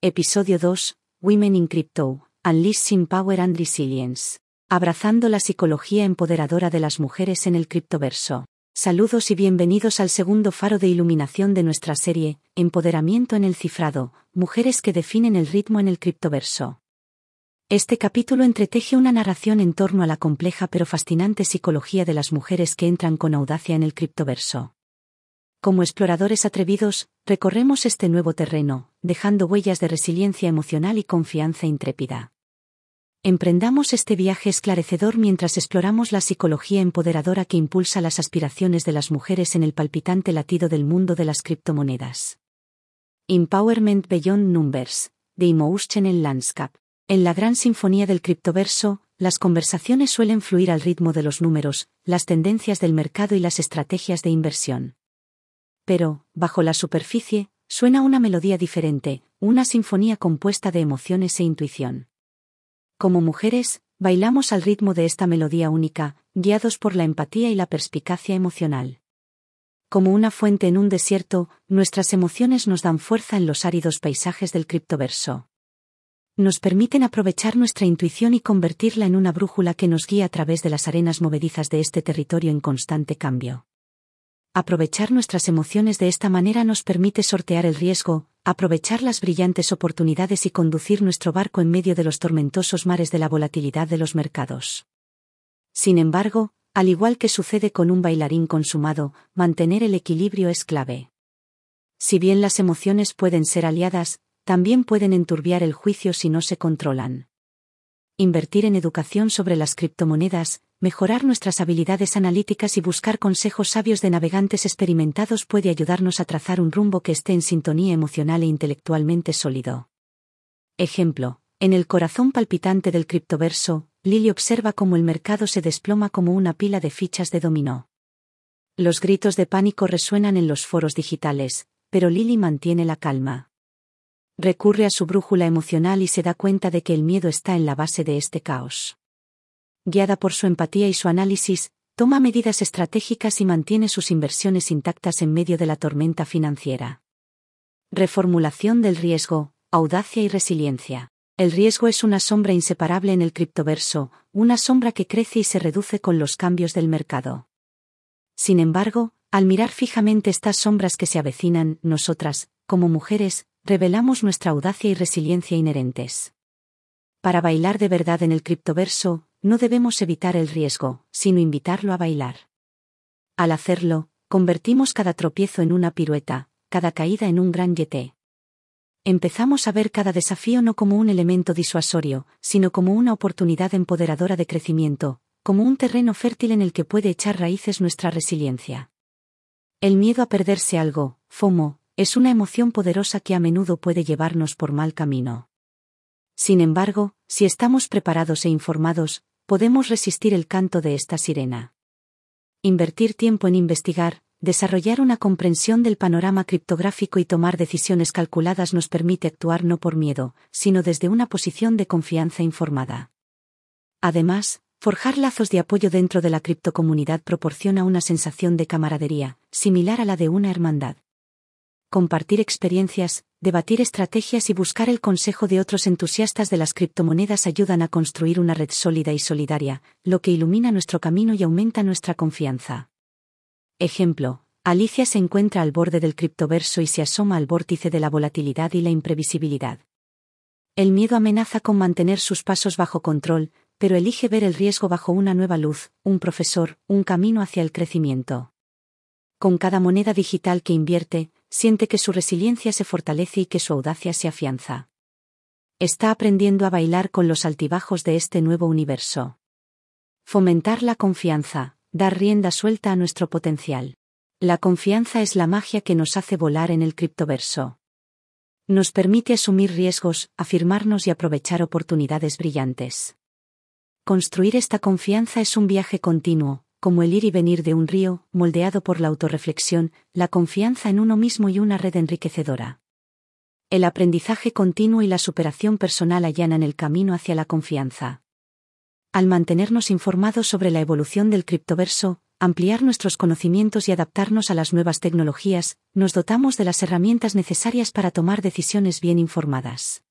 Episodio 2, Women in Crypto, Unleashing Power and Resilience. Abrazando la psicología empoderadora de las mujeres en el criptoverso. Saludos y bienvenidos al segundo faro de iluminación de nuestra serie, Empoderamiento en el cifrado, mujeres que definen el ritmo en el criptoverso. Este capítulo entreteje una narración en torno a la compleja pero fascinante psicología de las mujeres que entran con audacia en el criptoverso. Como exploradores atrevidos, recorremos este nuevo terreno, dejando huellas de resiliencia emocional y confianza intrépida. Emprendamos este viaje esclarecedor mientras exploramos la psicología empoderadora que impulsa las aspiraciones de las mujeres en el palpitante latido del mundo de las criptomonedas. Empowerment Beyond Numbers, de Emotional Landscape. En la gran sinfonía del criptoverso, las conversaciones suelen fluir al ritmo de los números, las tendencias del mercado y las estrategias de inversión. Pero, bajo la superficie, suena una melodía diferente, una sinfonía compuesta de emociones e intuición. Como mujeres, bailamos al ritmo de esta melodía única, guiados por la empatía y la perspicacia emocional. Como una fuente en un desierto, nuestras emociones nos dan fuerza en los áridos paisajes del criptoverso nos permiten aprovechar nuestra intuición y convertirla en una brújula que nos guía a través de las arenas movedizas de este territorio en constante cambio. Aprovechar nuestras emociones de esta manera nos permite sortear el riesgo, aprovechar las brillantes oportunidades y conducir nuestro barco en medio de los tormentosos mares de la volatilidad de los mercados. Sin embargo, al igual que sucede con un bailarín consumado, mantener el equilibrio es clave. Si bien las emociones pueden ser aliadas, también pueden enturbiar el juicio si no se controlan. Invertir en educación sobre las criptomonedas, mejorar nuestras habilidades analíticas y buscar consejos sabios de navegantes experimentados puede ayudarnos a trazar un rumbo que esté en sintonía emocional e intelectualmente sólido. Ejemplo, en el corazón palpitante del criptoverso, Lily observa cómo el mercado se desploma como una pila de fichas de dominó. Los gritos de pánico resuenan en los foros digitales, pero Lily mantiene la calma recurre a su brújula emocional y se da cuenta de que el miedo está en la base de este caos. Guiada por su empatía y su análisis, toma medidas estratégicas y mantiene sus inversiones intactas en medio de la tormenta financiera. Reformulación del riesgo, audacia y resiliencia. El riesgo es una sombra inseparable en el criptoverso, una sombra que crece y se reduce con los cambios del mercado. Sin embargo, al mirar fijamente estas sombras que se avecinan, nosotras, como mujeres, revelamos nuestra audacia y resiliencia inherentes. Para bailar de verdad en el criptoverso, no debemos evitar el riesgo, sino invitarlo a bailar. Al hacerlo, convertimos cada tropiezo en una pirueta, cada caída en un gran yeté. Empezamos a ver cada desafío no como un elemento disuasorio, sino como una oportunidad empoderadora de crecimiento, como un terreno fértil en el que puede echar raíces nuestra resiliencia. El miedo a perderse algo, FOMO, es una emoción poderosa que a menudo puede llevarnos por mal camino. Sin embargo, si estamos preparados e informados, podemos resistir el canto de esta sirena. Invertir tiempo en investigar, desarrollar una comprensión del panorama criptográfico y tomar decisiones calculadas nos permite actuar no por miedo, sino desde una posición de confianza informada. Además, forjar lazos de apoyo dentro de la criptocomunidad proporciona una sensación de camaradería, similar a la de una hermandad compartir experiencias, debatir estrategias y buscar el consejo de otros entusiastas de las criptomonedas ayudan a construir una red sólida y solidaria, lo que ilumina nuestro camino y aumenta nuestra confianza. Ejemplo, Alicia se encuentra al borde del criptoverso y se asoma al vórtice de la volatilidad y la imprevisibilidad. El miedo amenaza con mantener sus pasos bajo control, pero elige ver el riesgo bajo una nueva luz, un profesor, un camino hacia el crecimiento. Con cada moneda digital que invierte, siente que su resiliencia se fortalece y que su audacia se afianza. Está aprendiendo a bailar con los altibajos de este nuevo universo. Fomentar la confianza, dar rienda suelta a nuestro potencial. La confianza es la magia que nos hace volar en el criptoverso. Nos permite asumir riesgos, afirmarnos y aprovechar oportunidades brillantes. Construir esta confianza es un viaje continuo, como el ir y venir de un río, moldeado por la autorreflexión, la confianza en uno mismo y una red enriquecedora. El aprendizaje continuo y la superación personal allanan el camino hacia la confianza. Al mantenernos informados sobre la evolución del criptoverso, ampliar nuestros conocimientos y adaptarnos a las nuevas tecnologías, nos dotamos de las herramientas necesarias para tomar decisiones bien informadas.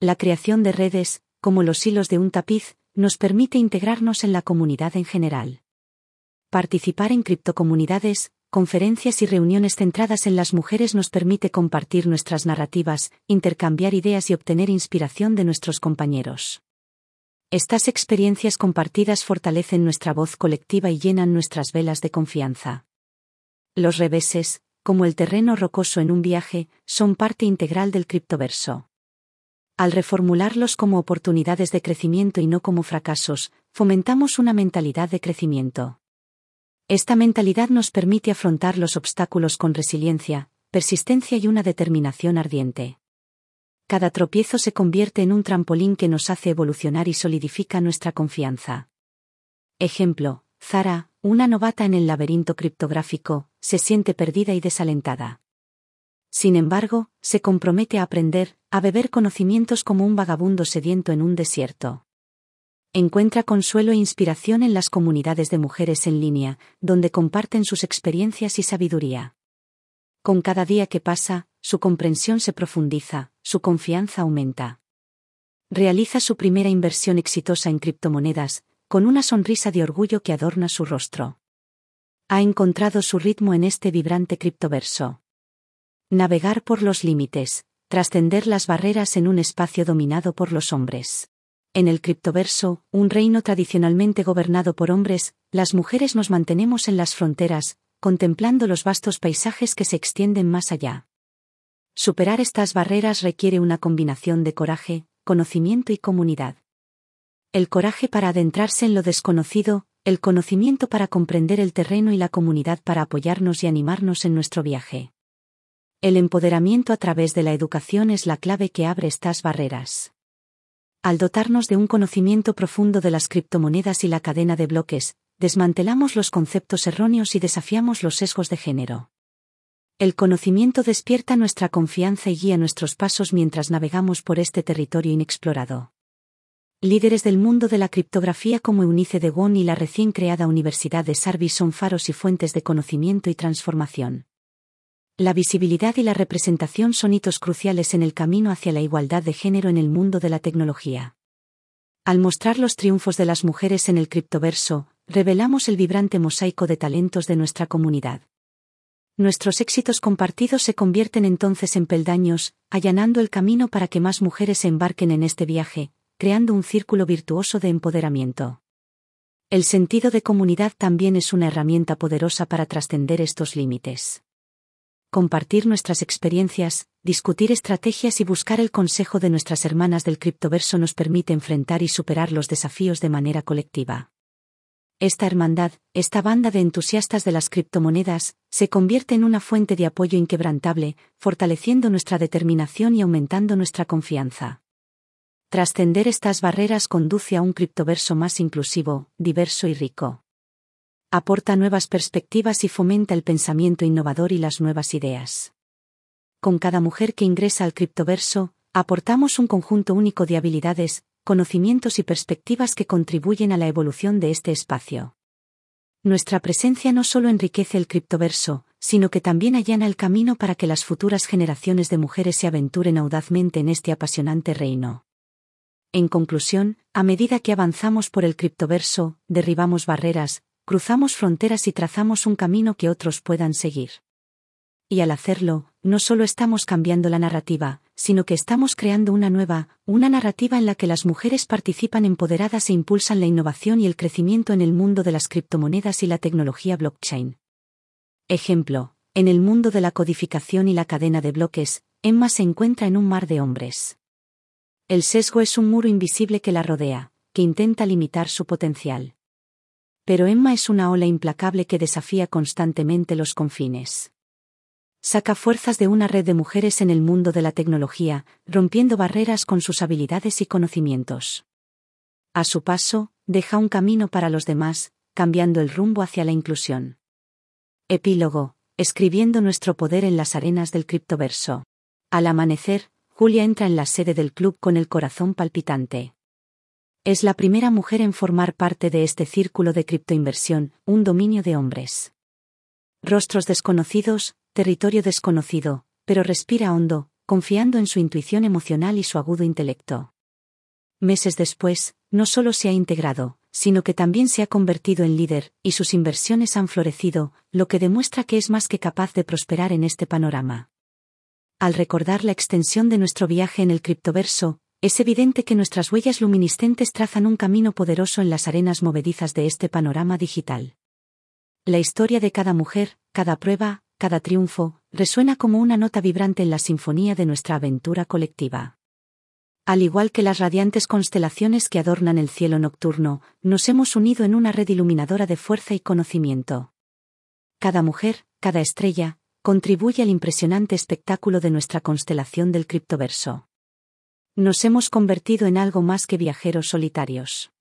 La creación de redes, como los hilos de un tapiz, nos permite integrarnos en la comunidad en general. Participar en criptocomunidades, conferencias y reuniones centradas en las mujeres nos permite compartir nuestras narrativas, intercambiar ideas y obtener inspiración de nuestros compañeros. Estas experiencias compartidas fortalecen nuestra voz colectiva y llenan nuestras velas de confianza. Los reveses, como el terreno rocoso en un viaje, son parte integral del criptoverso. Al reformularlos como oportunidades de crecimiento y no como fracasos, fomentamos una mentalidad de crecimiento. Esta mentalidad nos permite afrontar los obstáculos con resiliencia, persistencia y una determinación ardiente. Cada tropiezo se convierte en un trampolín que nos hace evolucionar y solidifica nuestra confianza. Ejemplo, Zara, una novata en el laberinto criptográfico, se siente perdida y desalentada. Sin embargo, se compromete a aprender, a beber conocimientos como un vagabundo sediento en un desierto encuentra consuelo e inspiración en las comunidades de mujeres en línea, donde comparten sus experiencias y sabiduría. Con cada día que pasa, su comprensión se profundiza, su confianza aumenta. Realiza su primera inversión exitosa en criptomonedas, con una sonrisa de orgullo que adorna su rostro. Ha encontrado su ritmo en este vibrante criptoverso. Navegar por los límites, trascender las barreras en un espacio dominado por los hombres. En el criptoverso, un reino tradicionalmente gobernado por hombres, las mujeres nos mantenemos en las fronteras, contemplando los vastos paisajes que se extienden más allá. Superar estas barreras requiere una combinación de coraje, conocimiento y comunidad. El coraje para adentrarse en lo desconocido, el conocimiento para comprender el terreno y la comunidad para apoyarnos y animarnos en nuestro viaje. El empoderamiento a través de la educación es la clave que abre estas barreras al dotarnos de un conocimiento profundo de las criptomonedas y la cadena de bloques, desmantelamos los conceptos erróneos y desafiamos los sesgos de género. El conocimiento despierta nuestra confianza y guía nuestros pasos mientras navegamos por este territorio inexplorado. Líderes del mundo de la criptografía como Eunice de Won y la recién creada Universidad de Sarvis son faros y fuentes de conocimiento y transformación. La visibilidad y la representación son hitos cruciales en el camino hacia la igualdad de género en el mundo de la tecnología. Al mostrar los triunfos de las mujeres en el criptoverso, revelamos el vibrante mosaico de talentos de nuestra comunidad. Nuestros éxitos compartidos se convierten entonces en peldaños, allanando el camino para que más mujeres se embarquen en este viaje, creando un círculo virtuoso de empoderamiento. El sentido de comunidad también es una herramienta poderosa para trascender estos límites compartir nuestras experiencias, discutir estrategias y buscar el consejo de nuestras hermanas del criptoverso nos permite enfrentar y superar los desafíos de manera colectiva. Esta hermandad, esta banda de entusiastas de las criptomonedas, se convierte en una fuente de apoyo inquebrantable, fortaleciendo nuestra determinación y aumentando nuestra confianza. Trascender estas barreras conduce a un criptoverso más inclusivo, diverso y rico aporta nuevas perspectivas y fomenta el pensamiento innovador y las nuevas ideas. Con cada mujer que ingresa al criptoverso, aportamos un conjunto único de habilidades, conocimientos y perspectivas que contribuyen a la evolución de este espacio. Nuestra presencia no solo enriquece el criptoverso, sino que también allana el camino para que las futuras generaciones de mujeres se aventuren audazmente en este apasionante reino. En conclusión, a medida que avanzamos por el criptoverso, derribamos barreras, cruzamos fronteras y trazamos un camino que otros puedan seguir. Y al hacerlo, no solo estamos cambiando la narrativa, sino que estamos creando una nueva, una narrativa en la que las mujeres participan empoderadas e impulsan la innovación y el crecimiento en el mundo de las criptomonedas y la tecnología blockchain. Ejemplo, en el mundo de la codificación y la cadena de bloques, Emma se encuentra en un mar de hombres. El sesgo es un muro invisible que la rodea, que intenta limitar su potencial pero Emma es una ola implacable que desafía constantemente los confines. Saca fuerzas de una red de mujeres en el mundo de la tecnología, rompiendo barreras con sus habilidades y conocimientos. A su paso, deja un camino para los demás, cambiando el rumbo hacia la inclusión. Epílogo, escribiendo nuestro poder en las arenas del criptoverso. Al amanecer, Julia entra en la sede del club con el corazón palpitante. Es la primera mujer en formar parte de este círculo de criptoinversión, un dominio de hombres. Rostros desconocidos, territorio desconocido, pero respira hondo, confiando en su intuición emocional y su agudo intelecto. Meses después, no solo se ha integrado, sino que también se ha convertido en líder, y sus inversiones han florecido, lo que demuestra que es más que capaz de prosperar en este panorama. Al recordar la extensión de nuestro viaje en el criptoverso, es evidente que nuestras huellas luminiscentes trazan un camino poderoso en las arenas movedizas de este panorama digital. La historia de cada mujer, cada prueba, cada triunfo, resuena como una nota vibrante en la sinfonía de nuestra aventura colectiva. Al igual que las radiantes constelaciones que adornan el cielo nocturno, nos hemos unido en una red iluminadora de fuerza y conocimiento. Cada mujer, cada estrella, contribuye al impresionante espectáculo de nuestra constelación del criptoverso. Nos hemos convertido en algo más que viajeros solitarios.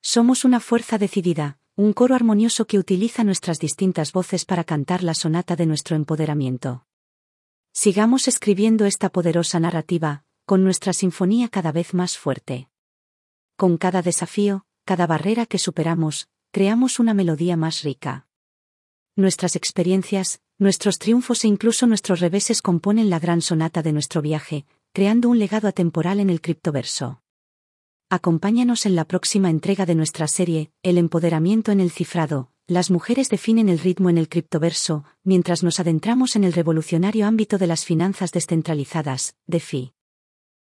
Somos una fuerza decidida, un coro armonioso que utiliza nuestras distintas voces para cantar la sonata de nuestro empoderamiento. Sigamos escribiendo esta poderosa narrativa, con nuestra sinfonía cada vez más fuerte. Con cada desafío, cada barrera que superamos, creamos una melodía más rica. Nuestras experiencias, nuestros triunfos e incluso nuestros reveses componen la gran sonata de nuestro viaje, creando un legado atemporal en el criptoverso. Acompáñanos en la próxima entrega de nuestra serie, El empoderamiento en el cifrado, las mujeres definen el ritmo en el criptoverso, mientras nos adentramos en el revolucionario ámbito de las finanzas descentralizadas, DeFi.